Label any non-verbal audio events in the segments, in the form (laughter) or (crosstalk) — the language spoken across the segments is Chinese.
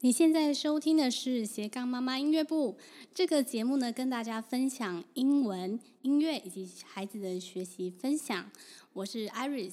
你现在收听的是斜杠妈妈音乐部这个节目呢，跟大家分享英文、音乐以及孩子的学习分享。我是 Iris。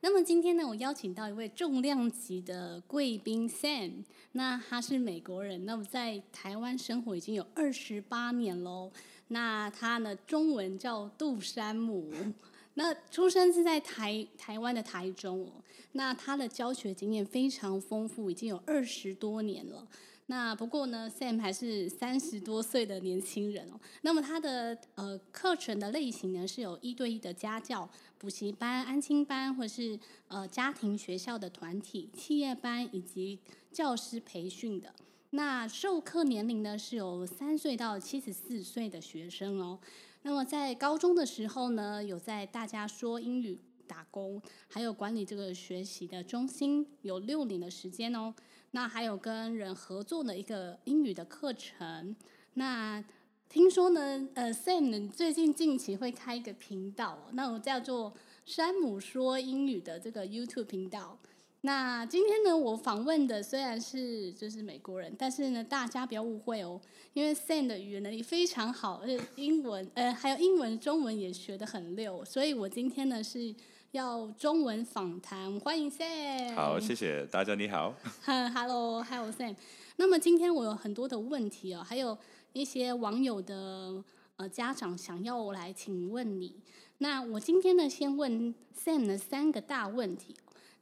那么今天呢，我邀请到一位重量级的贵宾 Sam。那他是美国人，那么在台湾生活已经有二十八年喽。那他呢，中文叫杜山姆。(laughs) 那出生是在台台湾的台中哦。那他的教学经验非常丰富，已经有二十多年了。那不过呢，Sam 还是三十多岁的年轻人哦。那么他的呃课程的类型呢，是有一对一的家教、补习班、安亲班，或是呃家庭学校的团体、企业班以及教师培训的。那授课年龄呢，是有三岁到七十四岁的学生哦。那么在高中的时候呢，有在大家说英语打工，还有管理这个学习的中心，有六年的时间哦。那还有跟人合作的一个英语的课程。那听说呢，呃，Sam 最近近期会开一个频道，那我叫做山姆说英语的这个 YouTube 频道。那今天呢，我访问的虽然是就是美国人，但是呢，大家不要误会哦，因为 Sam 的语言能力非常好，而且英文呃还有英文、中文也学得很溜，所以我今天呢是要中文访谈，欢迎 Sam。好，谢谢大家，你好。(laughs) Hello，Hello Sam。那么今天我有很多的问题哦，还有一些网友的呃家长想要我来请问你。那我今天呢，先问 Sam 的三个大问题。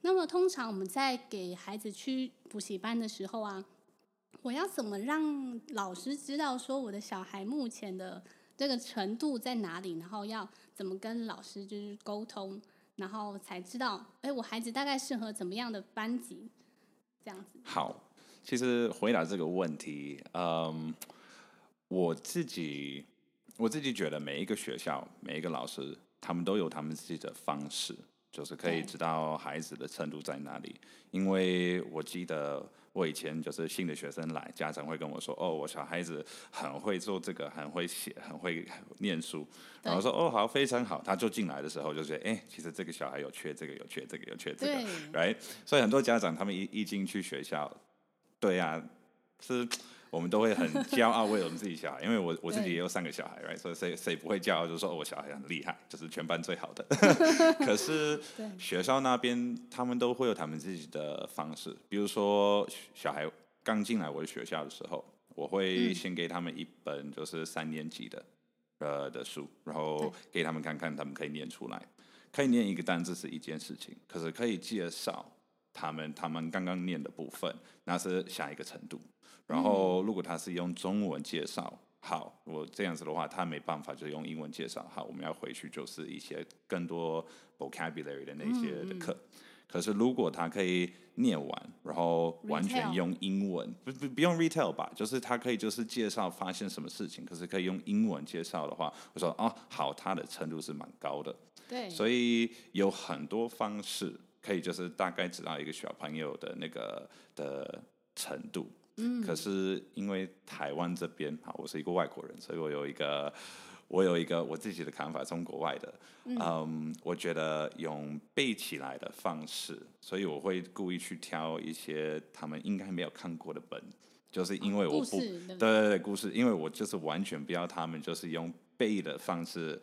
那么通常我们在给孩子去补习班的时候啊，我要怎么让老师知道说我的小孩目前的这个程度在哪里？然后要怎么跟老师就是沟通，然后才知道，哎，我孩子大概适合怎么样的班级？这样子。好，其实回答这个问题，嗯，我自己我自己觉得每一个学校每一个老师，他们都有他们自己的方式。就是可以知道孩子的程度在哪里，因为我记得我以前就是新的学生来，家长会跟我说：“哦，我小孩子很会做这个，很会写，很会念书。”然后说：“哦，好，非常好。”他就进来的时候就觉得：“哎，其实这个小孩有缺这个，有缺这个，有缺这个。”对，right？所以很多家长他们一一进去学校，对呀、啊，是。我们都会很骄傲为我们自己小孩，因为我我自己也有三个小孩，right？所以谁谁不会骄傲，就是说、哦、我小孩很厉害，就是全班最好的。(laughs) 可是学校那边他们都会有他们自己的方式，比如说小孩刚进来我的学校的时候，我会先给他们一本就是三年级的呃的书，然后给他们看看，他们可以念出来，可以念一个单字是一件事情，可是可以介绍他们他们刚刚念的部分，那是下一个程度。然后，如果他是用中文介绍，好，我这样子的话，他没办法就用英文介绍。好，我们要回去就是一些更多 vocabulary 的那些的课。可是，如果他可以念完，然后完全用英文，不不不用 retail 吧，就是他可以就是介绍发现什么事情，可是可以用英文介绍的话，我说哦，好，他的程度是蛮高的。对，所以有很多方式可以就是大概知道一个小朋友的那个的程度。可是因为台湾这边，啊，我是一个外国人，所以我有一个，我有一个我自己的看法，从国外的，嗯，um, 我觉得用背起来的方式，所以我会故意去挑一些他们应该没有看过的本，就是因为我不，对对？对，故事，因为我就是完全不要他们就是用背的方式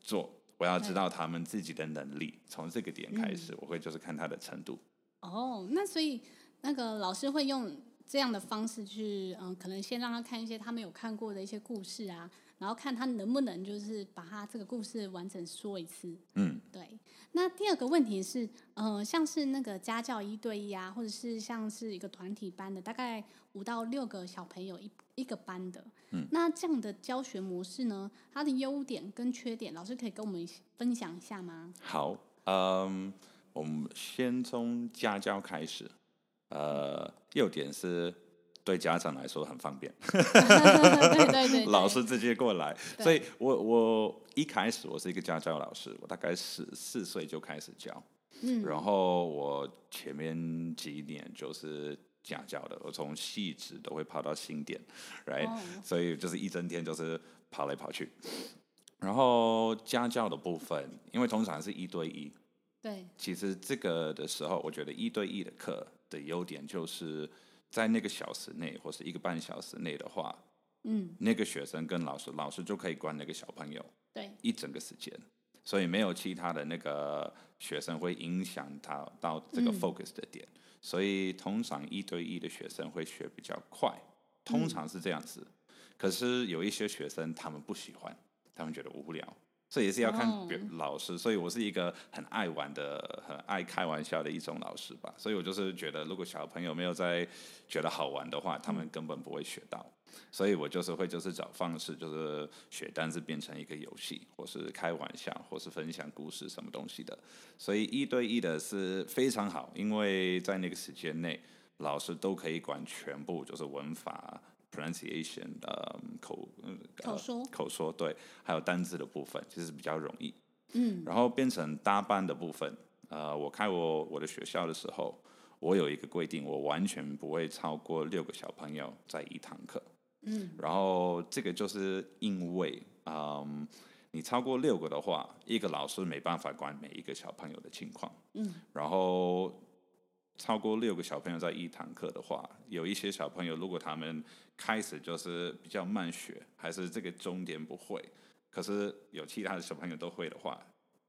做，我要知道他们自己的能力，从这个点开始，我会就是看他的程度。哦，那所以那个老师会用。这样的方式去，嗯，可能先让他看一些他没有看过的一些故事啊，然后看他能不能就是把他这个故事完整说一次。嗯，对。那第二个问题是，呃，像是那个家教一对一啊，或者是像是一个团体班的，大概五到六个小朋友一一个班的，嗯，那这样的教学模式呢，它的优点跟缺点，老师可以跟我们分享一下吗？好，嗯，我们先从家教开始。呃，优点是对家长来说很方便，(laughs) 对对对，老师直接过来。所以我我一开始我是一个家教老师，我大概十四岁就开始教，嗯，然后我前面几年就是家教的，我从细致都会跑到新店，right？哦，所以就是一整天就是跑来跑去。然后家教的部分，因为通常是一对一，对，其实这个的时候，我觉得一对一的课。的优点就是在那个小时内或是一个半小时内的话，嗯，那个学生跟老师，老师就可以管那个小朋友，对，一整个时间，所以没有其他的那个学生会影响他到这个 focus 的点，嗯、所以通常一对一的学生会学比较快，通常是这样子。嗯、可是有一些学生他们不喜欢，他们觉得无聊。这也是要看老师，所以我是一个很爱玩的、很爱开玩笑的一种老师吧。所以我就是觉得，如果小朋友没有在觉得好玩的话，他们根本不会学到。所以我就是会就是找方式，就是学单词变成一个游戏，或是开玩笑，或是分享故事什么东西的。所以一对一的是非常好，因为在那个时间内，老师都可以管全部，就是文法。Pronunciation 的口口说、呃、口说对，还有单字的部分其实比较容易。嗯，然后变成搭班的部分，呃，我开我我的学校的时候，我有一个规定，我完全不会超过六个小朋友在一堂课。嗯，然后这个就是因为，嗯，你超过六个的话，一个老师没办法管每一个小朋友的情况。嗯，然后。超过六个小朋友在一堂课的话，有一些小朋友如果他们开始就是比较慢学，还是这个终点不会，可是有其他的小朋友都会的话，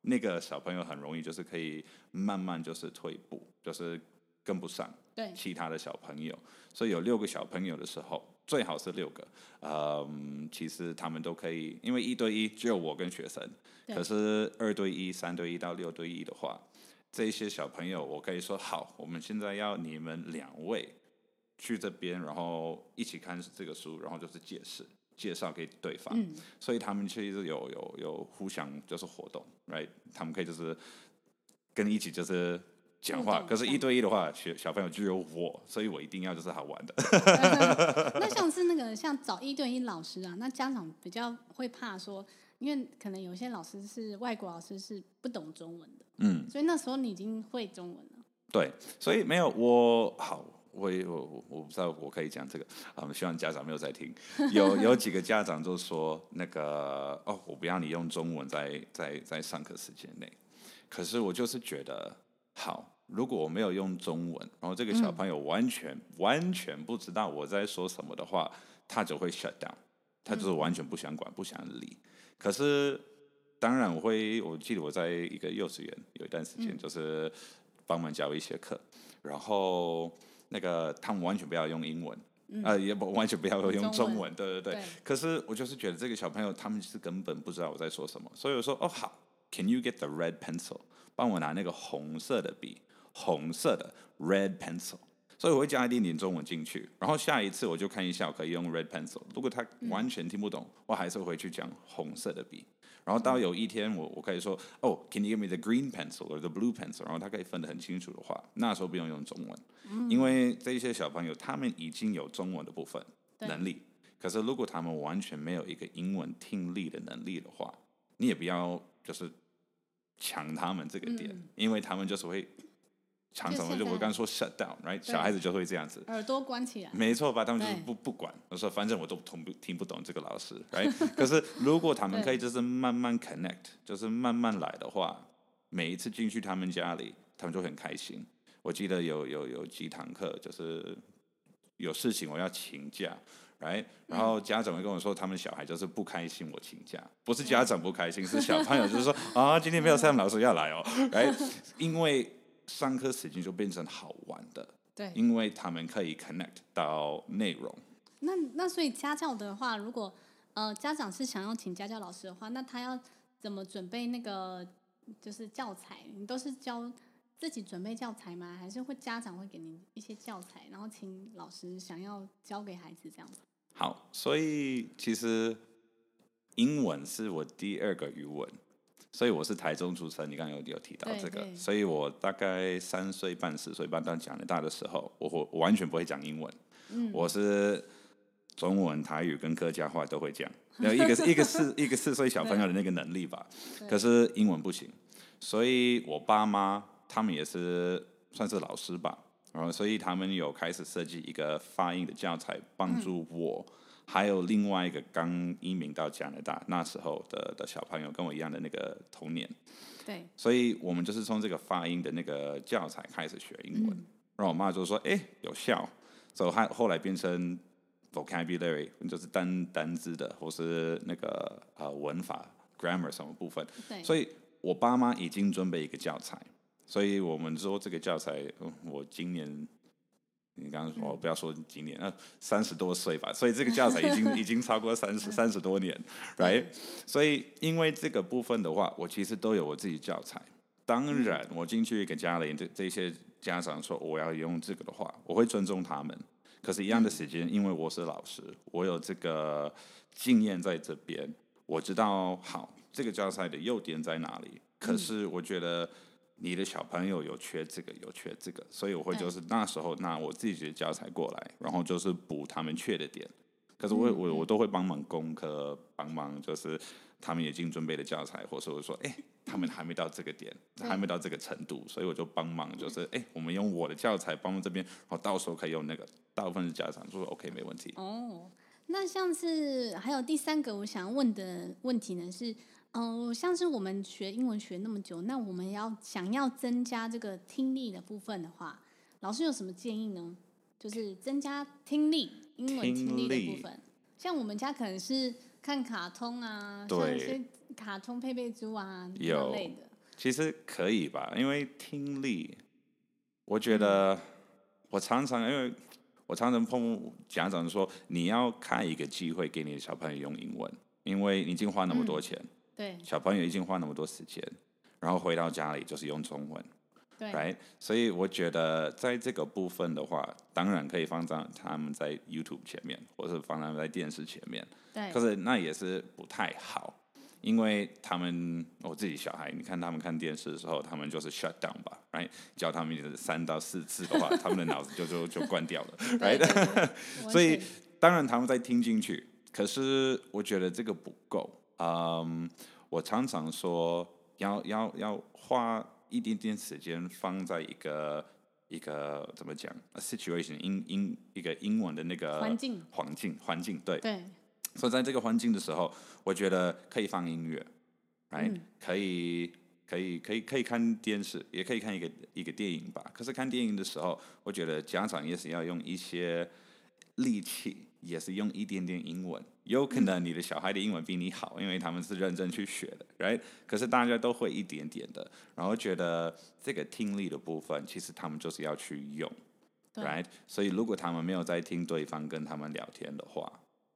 那个小朋友很容易就是可以慢慢就是退步，就是跟不上对其他的小朋友。所以有六个小朋友的时候，最好是六个。嗯，其实他们都可以，因为一对一只有我跟学生，可是二对一、三对一到六对一的话。这些小朋友，我可以说好，我们现在要你们两位去这边，然后一起看这个书，然后就是解释、介绍给对方。嗯、所以他们其实有有有互相就是活动，right？他们可以就是跟你一起就是讲话。可是，一对一的话，学小朋友只有我，所以我一定要就是好玩的。那像是那个像找一对一老师啊，那家长比较会怕说，因为可能有些老师是外国老师，是不懂中文的。嗯，所以那时候你已经会中文了。对，所以没有我好，我我我我不知道我可以讲这个啊，我希望家长没有在听。有有几个家长就说那个哦，我不要你用中文在在在上课时间内。可是我就是觉得好，如果我没有用中文，然后这个小朋友完全、嗯、完全不知道我在说什么的话，他就会 shut down，他就是完全不想管、不想理。可是。当然，我会。我记得我在一个幼稚园有一段时间，就是帮忙教一些课，然后那个他们完全不要用英文，呃，也不完全不要用中文，对对对。可是我就是觉得这个小朋友他们是根本不知道我在说什么，所以我说哦好，Can you get the red pencil？帮我拿那个红色的笔，红色的 red pencil。所以我会加一点点中文进去，然后下一次我就看一下我可以用 red pencil。如果他完全听不懂，我还是回去讲红色的笔。然后到有一天我我可以说哦、oh，Can you give me the green pencil or the blue pencil？然后他可以分得很清楚的话，那时候不用用中文，嗯、因为这些小朋友他们已经有中文的部分能力。可是如果他们完全没有一个英文听力的能力的话，你也不要就是抢他们这个点，嗯、因为他们就是会。常常就我刚刚说 shut down，right？小孩子就会这样子，耳朵关起来。没错吧？他们就是不不管，我说反正我都听不听不懂这个老师，(laughs) right？可是如果他们可以就是慢慢 connect，就是慢慢来的话，每一次进去他们家里，他们就很开心。我记得有有有几堂课，就是有事情我要请假，right？然后家长会跟我说，他们小孩就是不开心我请假，不是家长不开心，是小朋友就是说啊，今天没有 Sam 老师要来哦，right？(laughs) 因为上课时间就变成好玩的，对，因为他们可以 connect 到内容。那那所以家教的话，如果呃家长是想要请家教老师的话，那他要怎么准备那个就是教材？你都是教自己准备教材吗？还是会家长会给你一些教材，然后请老师想要教给孩子这样子？好，所以其实英文是我第二个语文。所以我是台中出生，你刚刚有有提到这个，所以我大概三岁半、四岁半到加拿大的时候，我我完全不会讲英文，嗯、我是中文、台语跟客家话都会讲，(laughs) 有一个是一个四一个四岁小朋友的那个能力吧，可是英文不行，所以我爸妈他们也是算是老师吧，然后所以他们有开始设计一个发音的教材，帮助我。嗯还有另外一个刚移民到加拿大那时候的的小朋友，跟我一样的那个童年，对，所以我们就是从这个发音的那个教材开始学英文。嗯、然后我妈就说：“哎，有效。”所以后后来变成 vocabulary，就是单单字的，或是那个呃文法 grammar 什么部分。对。所以我爸妈已经准备一个教材，所以我们说这个教材，我今年。你刚刚说，不要说几年，那，三十多岁吧，所以这个教材已经 (laughs) 已经超过三十三十多年，right？所以因为这个部分的话，我其实都有我自己教材。当然，我进去给家里这这些家长说我要用这个的话，我会尊重他们。可是，一样的时间，因为我是老师，我有这个经验在这边，我知道好这个教材的优点在哪里。可是，我觉得。你的小朋友有缺这个，有缺这个，所以我会就是那时候拿我自己的教材过来，然后就是补他们缺的点。可是我我我都会帮忙功课，帮忙就是他们已经准备的教材，或者我说，哎，他们还没到这个点，还没到这个程度，所以我就帮忙，就是哎，我们用我的教材帮忙这边，然后到时候可以用那个，大部分是家长就说 OK 没问题。哦，那像是还有第三个我想问的问题呢是。嗯、呃，像是我们学英文学那么久，那我们要想要增加这个听力的部分的话，老师有什么建议呢？就是增加听力，英文听力的部分。像我们家可能是看卡通啊，对像一些卡通佩佩猪啊之类的。其实可以吧，因为听力，我觉得、嗯、我常常因为我常常碰家长说，你要开一个机会给你的小朋友用英文，因为你已经花那么多钱。嗯对，小朋友已经花那么多时间，然后回到家里就是用中文，对，right? 所以我觉得在这个部分的话，当然可以放在他们在 YouTube 前面，或是放他们在电视前面，对。可是那也是不太好，因为他们我自己小孩，你看他们看电视的时候，他们就是 shut down 吧，right？教他们三到四次的话，他们的脑子就 (laughs) 就就关掉了，right？(laughs) 所以当然他们在听进去，可是我觉得这个不够。嗯，um, 我常常说要要要花一点点时间放在一个一个怎么讲，a situation 英英一个英文的那个环境环境环境对对，所以在这个环境的时候，我觉得可以放音乐，right？、嗯、可以可以可以可以看电视，也可以看一个一个电影吧。可是看电影的时候，我觉得家长也是要用一些力气。也是用一点点英文，有可能你的小孩的英文比你好，因为他们是认真去学的，right？可是大家都会一点点的，然后觉得这个听力的部分，其实他们就是要去用，right？所以如果他们没有在听对方跟他们聊天的话，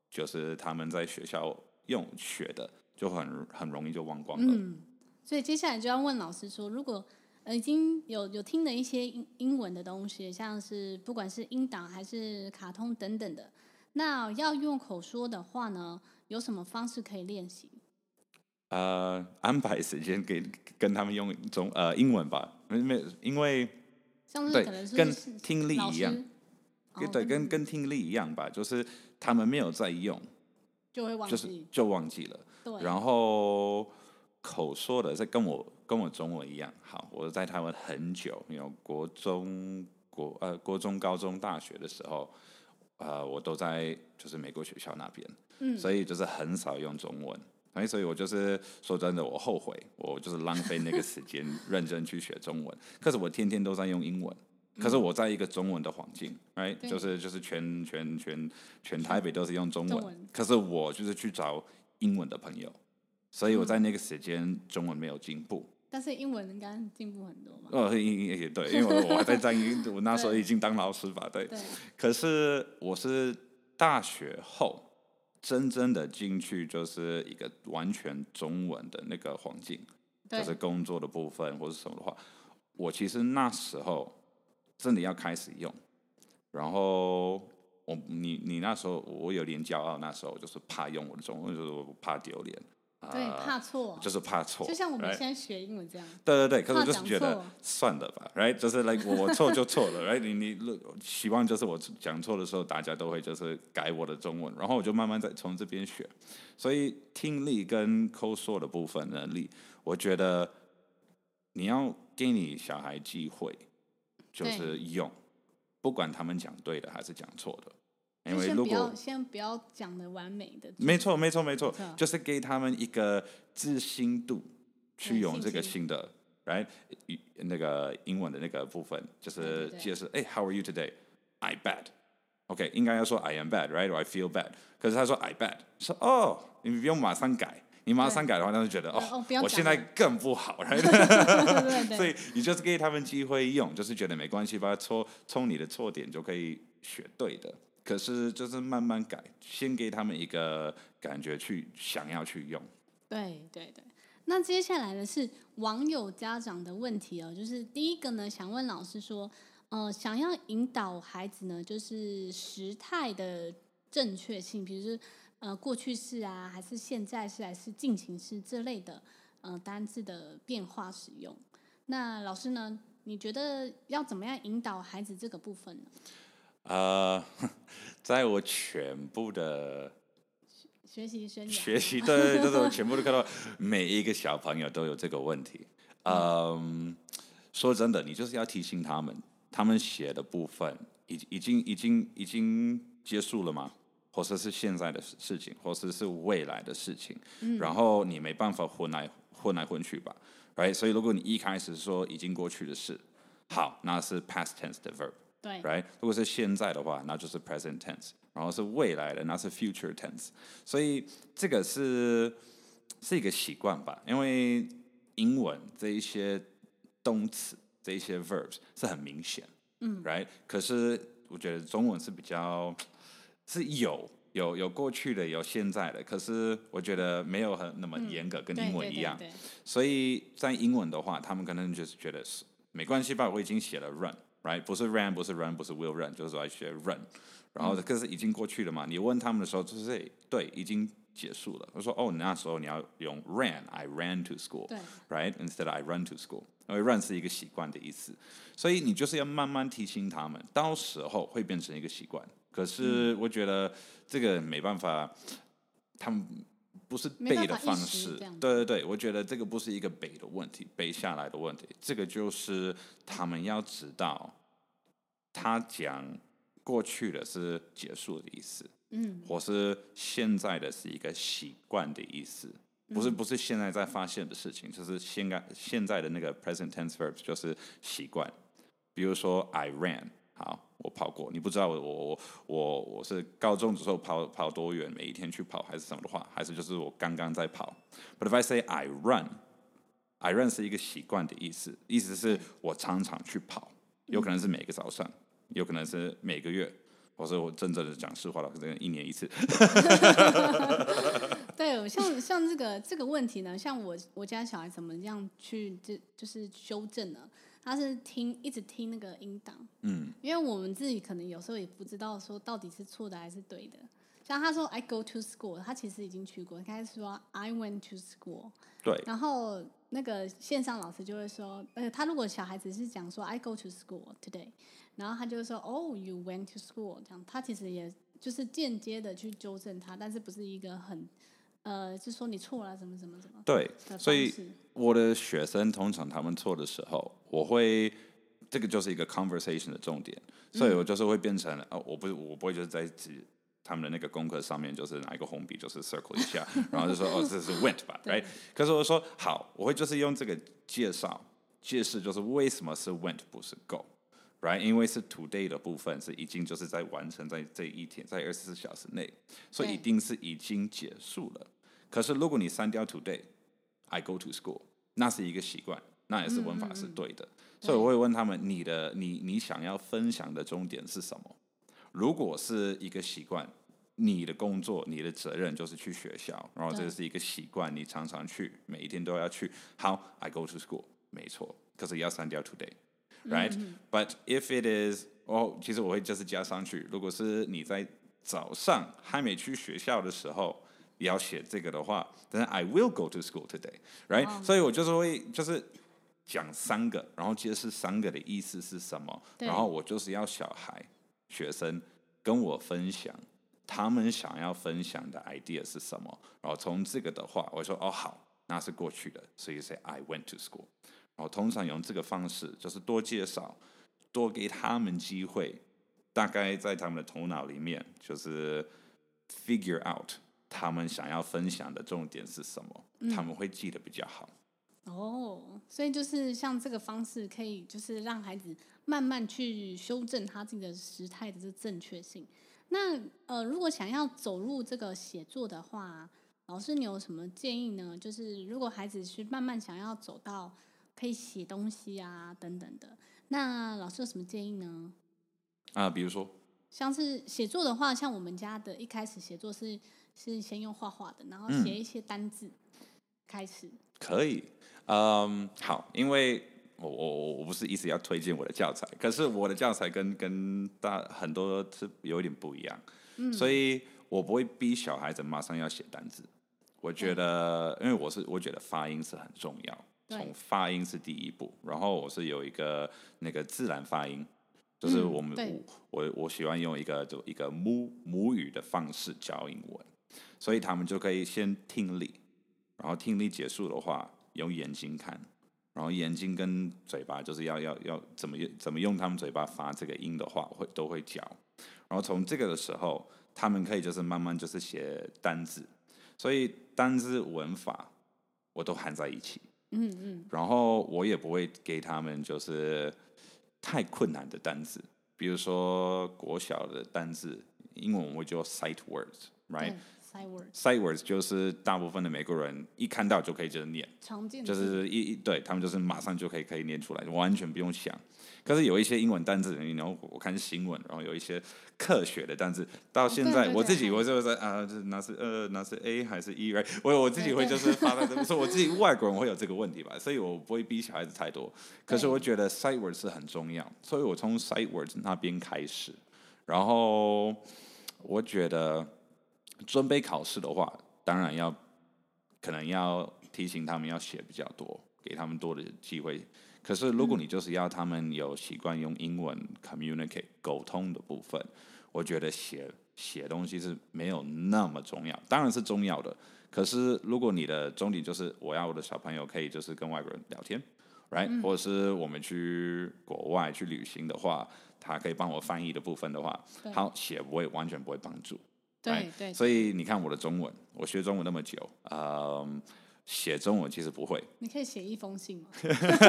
就是他们在学校用学的，就很很容易就忘光了。嗯，所以接下来就要问老师说，如果呃已经有有听了一些英英文的东西，像是不管是音档还是卡通等等的。那要用口说的话呢，有什么方式可以练习？呃，安排时间给跟他们用中呃英文吧，没没，因为像是可能是跟听力一样，对，跟跟听力一样吧，就是他们没有在用，就会忘记，就是就忘记了。对，然后口说的是跟我跟我中文一样，好，我在台湾很久，有国中国呃国中、高中、大学的时候。呃，我都在就是美国学校那边，嗯，所以就是很少用中文，所以所以我就是说真的，我后悔，我就是浪费那个时间 (laughs) 认真去学中文。可是我天天都在用英文，可是我在一个中文的环境，哎、嗯，就是就是全全全全台北都是用中文，中文，可是我就是去找英文的朋友，所以我在那个时间中文没有进步。但是英文应该进步很多嘛？哦，英也对，因为我还在在英，(laughs) 我那时候已经当老师吧，对。对。可是我是大学后真正的进去，就是一个完全中文的那个环境，就是工作的部分或者什么的话，我其实那时候真的要开始用。然后我你你那时候我有点骄傲，那时候就是怕用我的中文，就是我怕丢脸。对，怕错，就是怕错，就像我们现在学英文这样。对对对，可是我就是觉得算了吧，right？就是 like 我错就错了，right？你你希望就是我讲错的时候，大家都会就是改我的中文，然后我就慢慢再从这边学。所以听力跟口说的部分能力，我觉得你要给你小孩机会，就是用，不管他们讲对的还是讲错的。因为如果先不要讲的完美的，没错没错没错，就是给他们一个自信度去用这个新的，right？那个英文的那个部分，就是解释，哎，How are you today? I bad. OK，应该要说 I am bad，right？or I feel bad。可是他说 I bad，说哦，你不用马上改，你马上改的话，他就觉得哦，哦我现在更不好，(laughs) right？所以你就是给他们机会用，就是觉得没关系，把它错从你的错点就可以学对的。可是就是慢慢改，先给他们一个感觉去想要去用。对对对。那接下来的是网友家长的问题哦，就是第一个呢，想问老师说。呃，想要引导孩子呢，就是时态的正确性，比如说呃过去式啊，还是现在式，还是进行式这类的呃单字的变化使用。那老师呢，你觉得要怎么样引导孩子这个部分呢？呃，(laughs) 在我全部的学习生涯，学习对，就是我全部都看到每一个小朋友都有这个问题。嗯、呃，说真的，你就是要提醒他们。他们写的部分已已经已经已经结束了吗？或者是现在的事情，或者是未来的事情？嗯、然后你没办法混来混来混去吧，right？所以如果你一开始说已经过去的事，好，那是 past tense 的 verb，对，right？如果是现在的话，那就是 present tense，然后是未来的，那是 future tense。所以这个是是一个习惯吧，因为英文这一些动词。这一些 verbs 是很明显，嗯，right？可是我觉得中文是比较是有有有过去的，有现在的，可是我觉得没有很那么严格，跟英文一样。所以在英文的话，他们可能就是觉得是没关系吧，我已经写了 run，right？不是 ran，不是 run，不是 will run，就是来学 run，然后可是已经过去了嘛？你问他们的时候，就是对，已经。结束了。我说哦，那时候你要用 ran，I ran to school，对，right，instead I run to school，因为 run 是一个习惯的意思，所以你就是要慢慢提醒他们，到时候会变成一个习惯。可是我觉得这个没办法，他们不是背的方式，对对对，我觉得这个不是一个背的问题，背下来的问题，这个就是他们要知道，他讲过去的是结束的意思。嗯，或是现在的是一个习惯的意思，不是不是现在在发现的事情，就是现在现在的那个 present tense verb 就是习惯。比如说 I ran，好，我跑过。你不知道我我我我是高中的时候跑跑多远，每一天去跑还是什么的话，还是就是我刚刚在跑。But if I say I run，I run 是一个习惯的意思，意思是我常常去跑，有可能是每个早上，有可能是每个月。我说我真正的讲实话了，可能一年一次。(laughs) 对，像像这个这个问题呢，像我我家小孩怎么样去就就是修正呢？他是听一直听那个音档，嗯，因为我们自己可能有时候也不知道说到底是错的还是对的。像他说 I go to school，他其实已经去过，他是说 I went to school。对。然后那个线上老师就会说，呃，他如果小孩子是讲说 I go to school today。然后他就说：“ Oh，you went to school。”这样，他其实也就是间接的去纠正他，但是不是一个很呃，就说你错了，怎么怎么怎么。对，所以我的学生通常他们错的时候，我会这个就是一个 conversation 的重点，所以我就是会变成、嗯、哦，我不是我不会就是在指他们的那个功课上面就是拿一个红笔就是 circle 一下，然后就说哦，这是 went 吧，(laughs) right？可是我说好，我会就是用这个介绍解释，就是为什么是 went 不是 go。Right，因为是 today 的部分是已经就是在完成在这一天，在二十四小时内，所以一定是已经结束了。可是如果你删掉 today，I go to school，那是一个习惯，那也是文法是对的。嗯嗯嗯，所以我会问他们，你的你你想要分享的重点是什么？如果是一个习惯，你的工作你的责任就是去学校，然后这是一个习惯，你常常去，每一天都要去。好，I go to school，没错，可是要删掉 today。Right, but if it is，哦，其实我会就是加上去。如果是你在早上还没去学校的时候，要写这个的话，但是 I will go to school today, right？、Oh. 所以我就是会就是讲三个，然后解释三个的意思是什么，然后我就是要小孩学生跟我分享他们想要分享的 idea 是什么，然后从这个的话，我说哦好，那是过去的，所以 say I went to school。我通常用这个方式，就是多介绍，多给他们机会，大概在他们的头脑里面，就是 figure out 他们想要分享的重点是什么，嗯、他们会记得比较好。哦，所以就是像这个方式，可以就是让孩子慢慢去修正他自己的时态的这正确性。那呃，如果想要走入这个写作的话，老师你有什么建议呢？就是如果孩子是慢慢想要走到可以写东西啊等等的，那老师有什么建议呢？啊，比如说，像是写作的话，像我们家的一开始写作是是先用画画的，然后写一些单字开始。嗯、可以，嗯，好，因为我我我不是一直要推荐我的教材，可是我的教材跟跟大很多是有一点不一样，嗯，所以我不会逼小孩子马上要写单字。我觉得，因为我是我觉得发音是很重要，从发音是第一步，然后我是有一个那个自然发音。就是我们、嗯、我我我喜欢用一个就一个母母语的方式教英文，所以他们就可以先听力，然后听力结束的话用眼睛看，然后眼睛跟嘴巴就是要要要怎么用怎么用他们嘴巴发这个音的话会都会教，然后从这个的时候他们可以就是慢慢就是写单字，所以单字文法我都含在一起，嗯嗯，然后我也不会给他们就是。太困难的单字，比如说国小的单字，英文我叫 sight words，right？sight words，sight words 就是大部分的美国人一看到就可以就是念，常见就是一一对他们就是马上就可以可以念出来，完全不用想。可是有一些英文单字，然后我看新闻，然后有一些科学的单字，到现在我自己我就是啊，就是那是呃那是 A 还是 E，right？我我自己会就是发在这么说，我自己外国人会有这个问题吧，所以我不会逼小孩子太多。可是我觉得 sight words 是很重要，所以我从 sight words 那边开始，然后我觉得。准备考试的话，当然要可能要提醒他们要写比较多，给他们多的机会。可是如果你就是要他们有习惯用英文 communicate 沟通的部分，我觉得写写东西是没有那么重要，当然是重要的。可是如果你的终点就是我要我的小朋友可以就是跟外国人聊天，right？或者是我们去国外去旅行的话，他可以帮我翻译的部分的话，好，写不会完全不会帮助。对对，所以你看我的中文，我学中文那么久，嗯，写中文其实不会。你可以写一封信吗？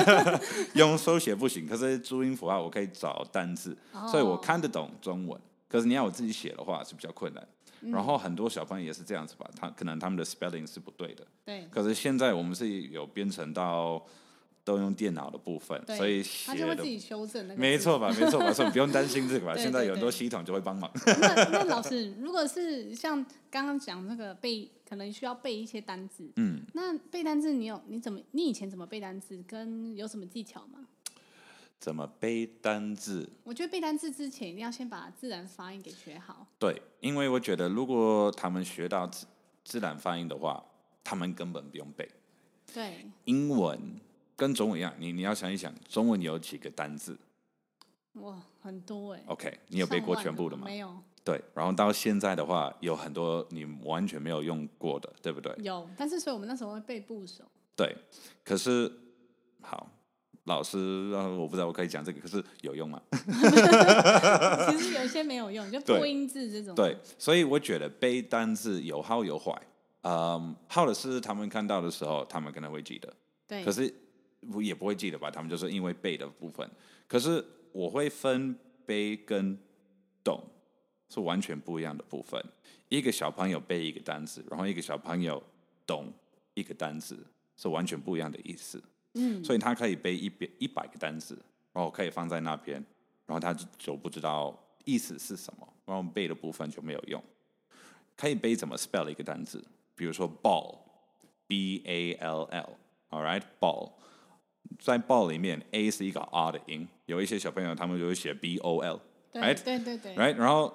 (laughs) 用手写不行，可是注音符号我可以找单字，哦，所以我看得懂中文。可是你要我自己写的话是比较困难。嗯。然后很多小朋友也是这样子吧，他可能他们的 spelling 是不对的。对。可是现在我们是有编程到。都用电脑的部分，所以他就会自己修正那个。没错吧？(laughs) 没错吧？所以不用担心这个吧？(laughs) 现在有很多系统就会帮忙。(laughs) 那那老师，如果是像刚刚讲那个背，可能需要背一些单字。嗯。那背单字，你有你怎么？你以前怎么背单字？跟有什么技巧吗？怎么背单字？我觉得背单字之前一定要先把自然发音给学好。对，因为我觉得如果他们学到自自然发音的话，他们根本不用背。对。英文。跟中文一样，你你要想一想，中文有几个单字？哇，很多哎。OK，你有背过全部的吗？没有。对，然后到现在的话，有很多你完全没有用过的，对不对？有，但是所以我们那时候会背部首。对，可是好，老师，我不知道我可以讲这个，可是有用吗？(laughs) 其实有些没有用，就多音字这种。对，所以我觉得背单字有好有坏。嗯，好的是他们看到的时候，他们可能会记得。对。可是。不也不会记得吧？他们就是因为背的部分。可是我会分背跟懂是完全不一样的部分。一个小朋友背一个单词，然后一个小朋友懂一个单词，是完全不一样的意思。嗯，所以他可以背一百一百个单词，然后可以放在那边，然后他就不知道意思是什么，然后背的部分就没有用。可以背怎么 spell 一个单词，比如说 ball，b a l l，all right，ball。在 ball 里面，a 是一个 r 的音，有一些小朋友他们就会写 b o l，right？对对对，right？然后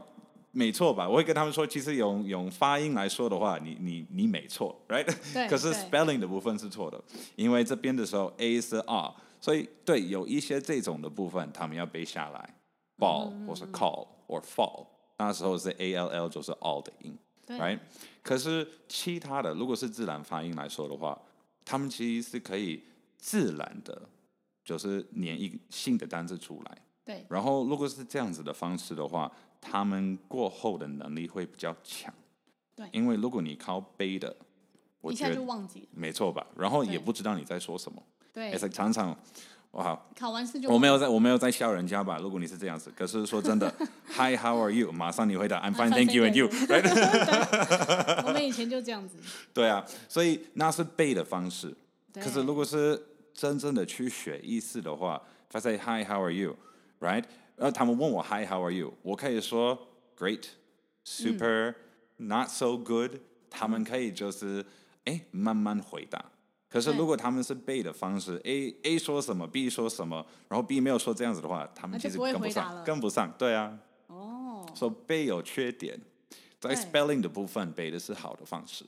没错吧？我会跟他们说，其实用用发音来说的话，你你你没错，right？对。(laughs) 可是 spelling 的部分是错的，因为这边的时候 a 是 r，所以对有一些这种的部分，他们要背下来，ball 或是 call 或 fall，那时候是 a l l 就是 all 的音，right？可是其他的，如果是自然发音来说的话，他们其实是可以。自然的，就是念一个新的单词出来。对。然后，如果是这样子的方式的话，他们过后的能力会比较强。对。因为如果你靠背的，我一下就忘记了，没错吧？然后也不知道你在说什么。对，也是常常，哇，考完试就我没有在，我没有在笑人家吧？如果你是这样子，可是说真的，(laughs) Hi，How are you？马上你回答，I'm fine，Thank you，and you，right？(laughs) 我们以前就这样子。对啊，所以那是背的方式。可是如果是真正的去学意思的话，他 say Hi，How are you？right？然后他们问我 Hi，How are you？我可以说 Great，Super，Not so good。他们可以就是哎慢慢回答。可是如果他们是背的方式，A A 说什么，B 说什么，然后 B 没有说这样子的话，他们其实跟不上，跟不上。对啊。哦。所以背有缺点，在 spelling 的部分背的是好的方式。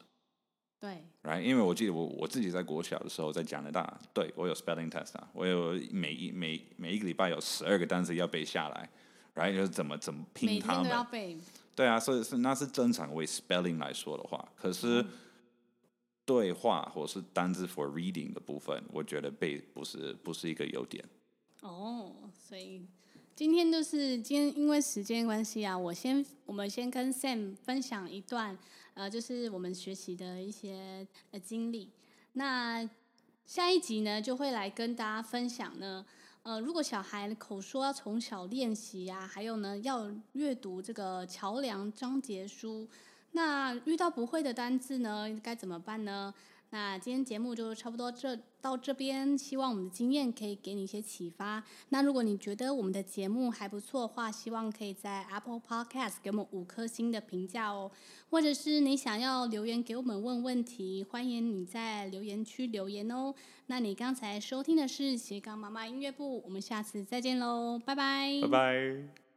对，right，因为我记得我我自己在国小的时候在加拿大，对我有 spelling test 啊，我有每一每每一个礼拜有十二个单词要背下来，right，就是怎么怎么拼它们。每天都要背。对啊，所以是那是正常为 spelling 来说的话，可是对话或是单字 for reading 的部分，我觉得背不是不是一个优点。哦，所以今天就是今天因为时间关系啊，我先我们先跟 Sam 分享一段。呃，就是我们学习的一些呃经历。那下一集呢，就会来跟大家分享呢。呃，如果小孩口说要从小练习啊，还有呢，要阅读这个桥梁章节书，那遇到不会的单字呢，该怎么办呢？那今天节目就差不多这到这边，希望我们的经验可以给你一些启发。那如果你觉得我们的节目还不错的话，希望可以在 Apple Podcast 给我们五颗星的评价哦。或者是你想要留言给我们问问题，欢迎你在留言区留言哦。那你刚才收听的是斜杠妈妈音乐部，我们下次再见喽，拜拜。拜拜。